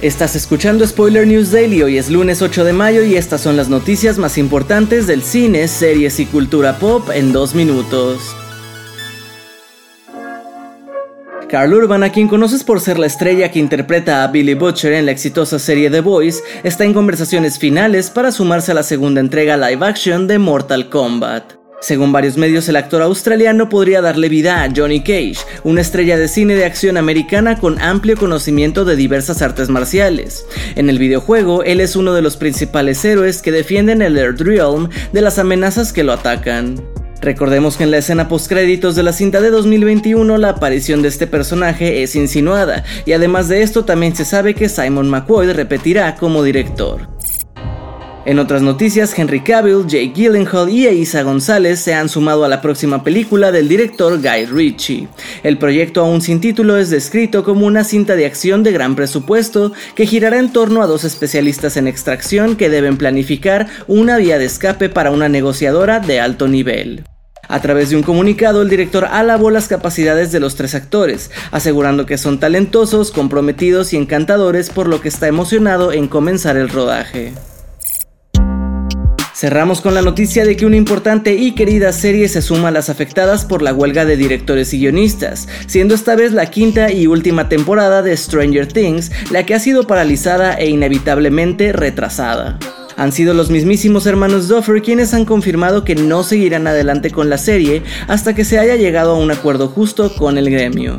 Estás escuchando Spoiler News Daily, hoy es lunes 8 de mayo y estas son las noticias más importantes del cine, series y cultura pop en dos minutos. Carl Urban, a quien conoces por ser la estrella que interpreta a Billy Butcher en la exitosa serie The Boys, está en conversaciones finales para sumarse a la segunda entrega live action de Mortal Kombat. Según varios medios, el actor australiano podría darle vida a Johnny Cage, una estrella de cine de acción americana con amplio conocimiento de diversas artes marciales. En el videojuego, él es uno de los principales héroes que defienden el Earth Realm de las amenazas que lo atacan. Recordemos que en la escena postcréditos de la cinta de 2021 la aparición de este personaje es insinuada, y además de esto también se sabe que Simon McCoy repetirá como director. En otras noticias, Henry Cavill, Jake Gyllenhaal y Eiza González se han sumado a la próxima película del director Guy Ritchie. El proyecto aún sin título es descrito como una cinta de acción de gran presupuesto que girará en torno a dos especialistas en extracción que deben planificar una vía de escape para una negociadora de alto nivel. A través de un comunicado, el director alabó las capacidades de los tres actores, asegurando que son talentosos, comprometidos y encantadores, por lo que está emocionado en comenzar el rodaje. Cerramos con la noticia de que una importante y querida serie se suma a las afectadas por la huelga de directores y guionistas, siendo esta vez la quinta y última temporada de Stranger Things la que ha sido paralizada e inevitablemente retrasada. Han sido los mismísimos hermanos Duffer quienes han confirmado que no seguirán adelante con la serie hasta que se haya llegado a un acuerdo justo con el gremio.